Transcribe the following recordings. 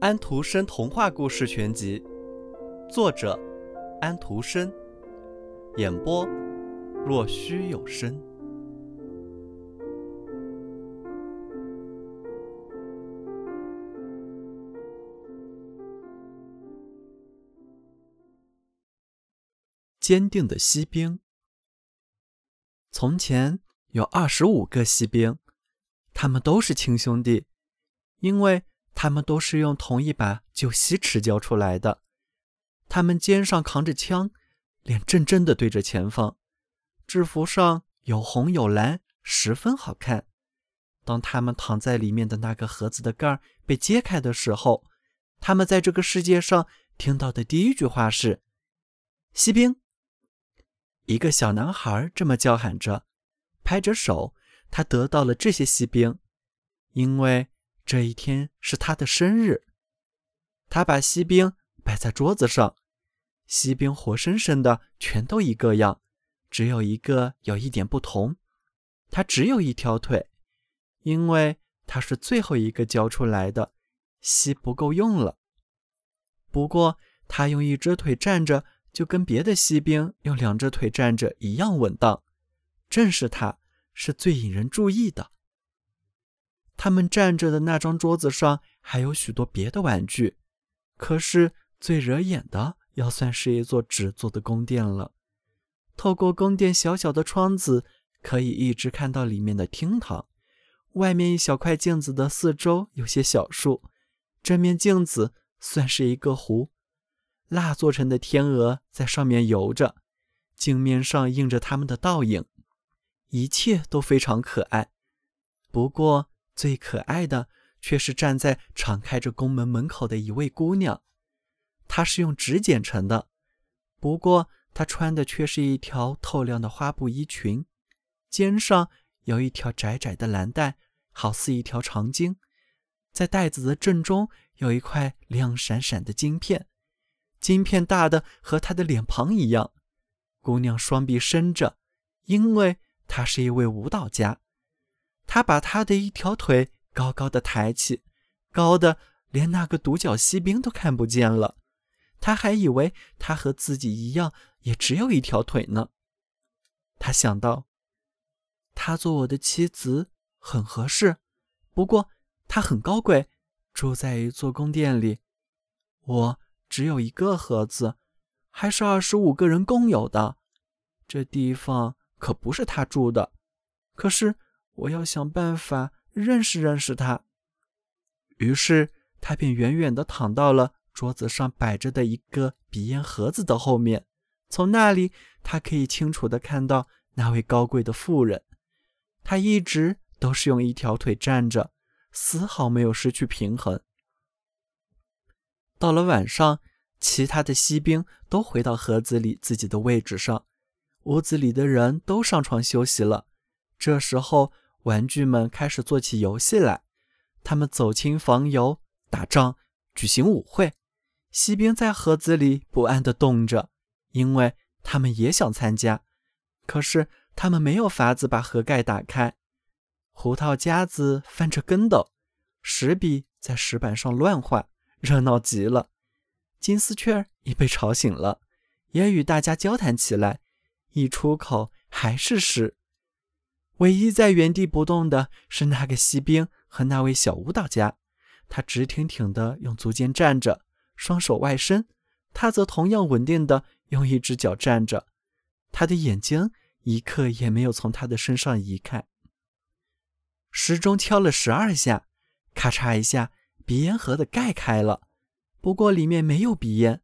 安徒生童话故事全集，作者安徒生，演播若虚有声。坚定的锡兵。从前有二十五个锡兵，他们都是亲兄弟，因为。他们都是用同一把旧锡尺教出来的，他们肩上扛着枪，脸正正的对着前方，制服上有红有蓝，十分好看。当他们躺在里面的那个盒子的盖儿被揭开的时候，他们在这个世界上听到的第一句话是：“锡兵。”一个小男孩这么叫喊着，拍着手，他得到了这些锡兵，因为。这一天是他的生日，他把锡兵摆在桌子上，锡兵活生生的全都一个样，只有一个有一点不同，他只有一条腿，因为他是最后一个交出来的，锡不够用了。不过他用一只腿站着，就跟别的锡兵用两只腿站着一样稳当，正是他是最引人注意的。他们站着的那张桌子上还有许多别的玩具，可是最惹眼的要算是一座纸做的宫殿了。透过宫殿小小的窗子，可以一直看到里面的厅堂。外面一小块镜子的四周有些小树，这面镜子算是一个湖，蜡做成的天鹅在上面游着，镜面上映着它们的倒影，一切都非常可爱。不过。最可爱的却是站在敞开着宫门门口的一位姑娘，她是用纸剪成的，不过她穿的却是一条透亮的花布衣裙，肩上有一条窄窄的蓝带，好似一条长巾，在带子的正中有一块亮闪闪的金片，金片大的和她的脸庞一样。姑娘双臂伸着，因为他是一位舞蹈家。他把他的一条腿高高的抬起，高的连那个独角锡兵都看不见了。他还以为他和自己一样，也只有一条腿呢。他想到，他做我的妻子很合适，不过他很高贵，住在一座宫殿里。我只有一个盒子，还是二十五个人共有的。这地方可不是他住的，可是。我要想办法认识认识他。于是他便远远地躺到了桌子上摆着的一个鼻烟盒子的后面，从那里他可以清楚地看到那位高贵的妇人。他一直都是用一条腿站着，丝毫没有失去平衡。到了晚上，其他的锡兵都回到盒子里自己的位置上，屋子里的人都上床休息了。这时候。玩具们开始做起游戏来，他们走亲访友、打仗、举行舞会。锡兵在盒子里不安地动着，因为他们也想参加。可是他们没有法子把盒盖打开。胡桃夹子翻着跟斗，石笔在石板上乱画，热闹极了。金丝雀也被吵醒了，也与大家交谈起来。一出口还是诗。唯一在原地不动的是那个锡兵和那位小舞蹈家，他直挺挺地用足尖站着，双手外伸；他则同样稳定地用一只脚站着，他的眼睛一刻也没有从他的身上移开。时钟敲了十二下，咔嚓一下，鼻烟盒的盖开了，不过里面没有鼻烟，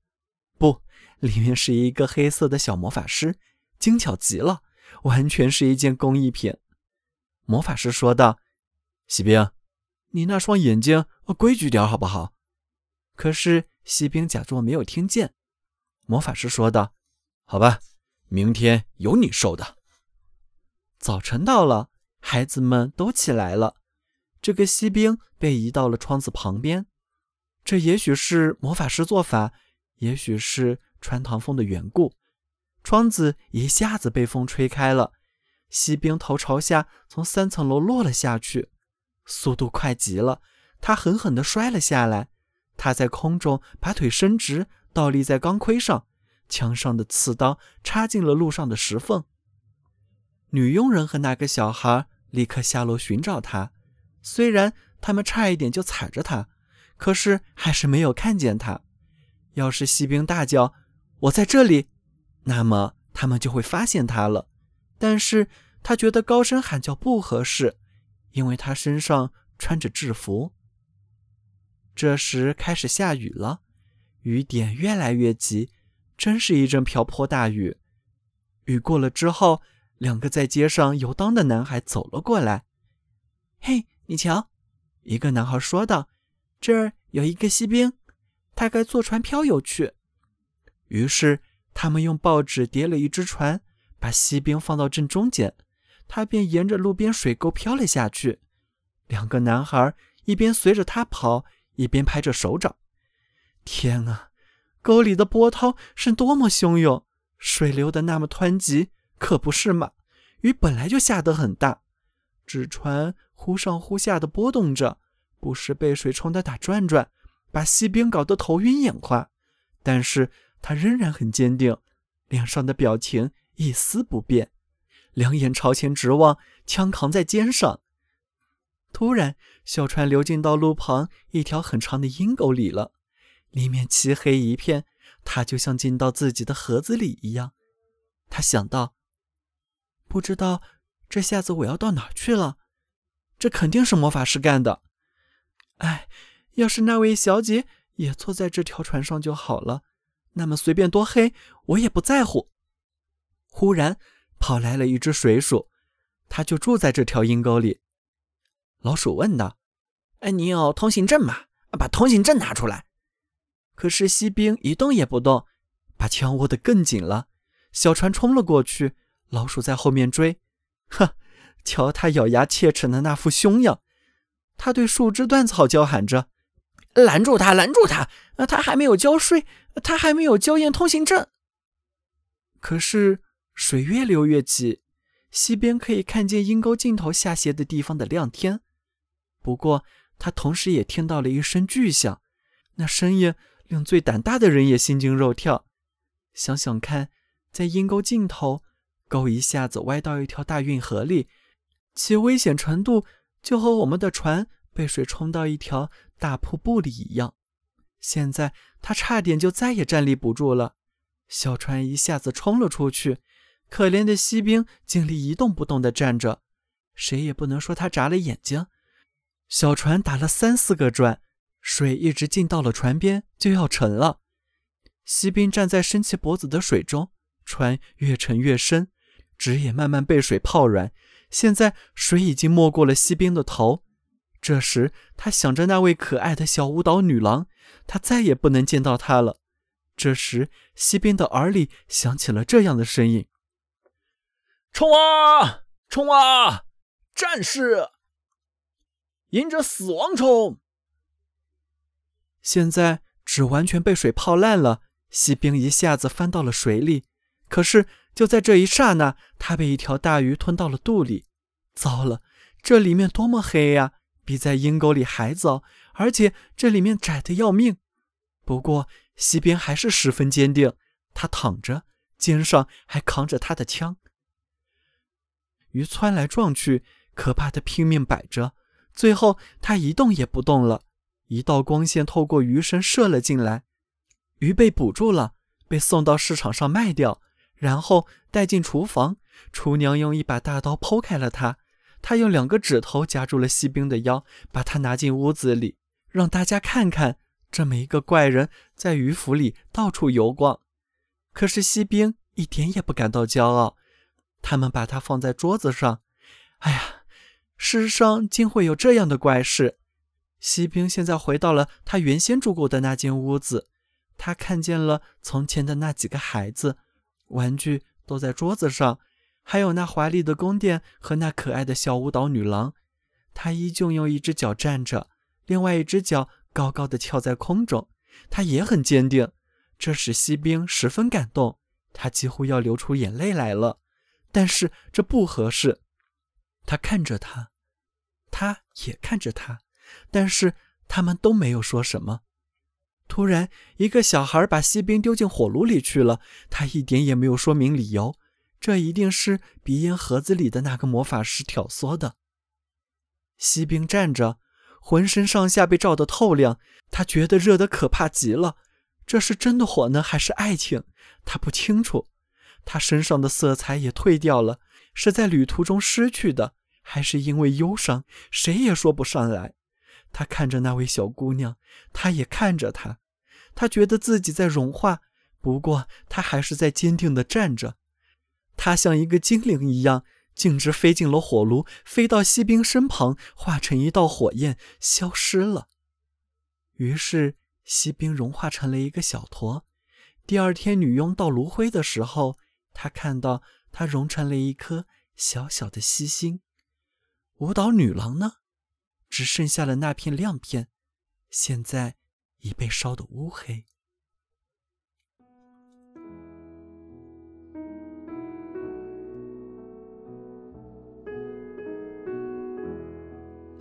不，里面是一个黑色的小魔法师，精巧极了，完全是一件工艺品。魔法师说道：“锡兵，你那双眼睛规矩点好不好？”可是锡兵假装没有听见。魔法师说道：“好吧，明天有你受的。”早晨到了，孩子们都起来了。这个锡兵被移到了窗子旁边。这也许是魔法师做法，也许是穿堂风的缘故，窗子一下子被风吹开了。锡兵头朝下从三层楼落了下去，速度快极了。他狠狠地摔了下来。他在空中把腿伸直，倒立在钢盔上，枪上的刺刀插进了路上的石缝。女佣人和那个小孩立刻下楼寻找他，虽然他们差一点就踩着他，可是还是没有看见他。要是锡兵大叫“我在这里”，那么他们就会发现他了。但是他觉得高声喊叫不合适，因为他身上穿着制服。这时开始下雨了，雨点越来越急，真是一阵瓢泼大雨。雨过了之后，两个在街上游荡的男孩走了过来。“嘿，你瞧！”一个男孩说道，“这儿有一个锡兵，他该坐船漂游去。”于是他们用报纸叠了一只船，把锡兵放到正中间，他便沿着路边水沟漂了下去。两个男孩一边随着他跑。一边拍着手掌，天啊，沟里的波涛是多么汹涌，水流的那么湍急，可不是吗？雨本来就下得很大，纸船忽上忽下的波动着，不时被水冲得打转转，把锡兵搞得头晕眼花。但是他仍然很坚定，脸上的表情一丝不变，两眼朝前直望，枪扛在肩上。突然，小船流进到路旁一条很长的阴沟里了，里面漆黑一片，他就像进到自己的盒子里一样。他想到：“不知道这下子我要到哪去了？这肯定是魔法师干的。哎，要是那位小姐也坐在这条船上就好了，那么随便多黑我也不在乎。”忽然，跑来了一只水鼠，它就住在这条阴沟里。老鼠问道：“哎，你有通行证吗？把通行证拿出来。”可是锡兵一动也不动，把枪握得更紧了。小船冲了过去，老鼠在后面追。呵，瞧他咬牙切齿的那副凶样！他对树枝断草叫喊着：“拦住他！拦住他！他还没有交税，他还没有交验通行证。”可是水越流越急，西边可以看见阴沟尽头下斜的地方的亮天。不过，他同时也听到了一声巨响，那声音令最胆大的人也心惊肉跳。想想看，在阴沟尽头，沟一下子歪到一条大运河里，其危险程度就和我们的船被水冲到一条大瀑布里一样。现在他差点就再也站立不住了，小船一下子冲了出去，可怜的锡兵尽力一动不动地站着，谁也不能说他眨了眼睛。小船打了三四个转，水一直进到了船边，就要沉了。锡兵站在伸起脖子的水中，船越沉越深，纸也慢慢被水泡软。现在水已经没过了锡兵的头。这时，他想着那位可爱的小舞蹈女郎，他再也不能见到她了。这时，锡兵的耳里响起了这样的声音：“冲啊，冲啊，战士！”迎着死亡冲！现在纸完全被水泡烂了，锡兵一下子翻到了水里。可是就在这一刹那，他被一条大鱼吞到了肚里。糟了，这里面多么黑呀，比在阴沟里还糟，而且这里面窄得要命。不过西边还是十分坚定，他躺着，肩上还扛着他的枪。鱼窜来撞去，可怕的拼命摆着。最后，他一动也不动了。一道光线透过鱼身射了进来，鱼被捕住了，被送到市场上卖掉，然后带进厨房。厨娘用一把大刀剖开了它，他用两个指头夹住了锡兵的腰，把他拿进屋子里，让大家看看这么一个怪人在鱼府里到处游逛。可是锡兵一点也不感到骄傲。他们把它放在桌子上。哎呀！世上竟会有这样的怪事！锡兵现在回到了他原先住过的那间屋子，他看见了从前的那几个孩子，玩具都在桌子上，还有那华丽的宫殿和那可爱的小舞蹈女郎。他依旧用一只脚站着，另外一只脚高高的翘在空中。他也很坚定，这使锡兵十分感动，他几乎要流出眼泪来了。但是这不合适。他看着他，他也看着他，但是他们都没有说什么。突然，一个小孩把锡兵丢进火炉里去了，他一点也没有说明理由。这一定是鼻烟盒子里的那个魔法师挑唆的。锡兵站着，浑身上下被照得透亮，他觉得热得可怕极了。这是真的火呢，还是爱情？他不清楚。他身上的色彩也褪掉了，是在旅途中失去的，还是因为忧伤？谁也说不上来。他看着那位小姑娘，他也看着她。他觉得自己在融化，不过他还是在坚定地站着。他像一个精灵一样，径直飞进了火炉，飞到锡兵身旁，化成一道火焰，消失了。于是，锡兵融化成了一个小坨。第二天，女佣倒炉灰的时候，她看到它融成了一颗小小的锡星。舞蹈女郎呢？只剩下了那片亮片，现在已被烧得乌黑。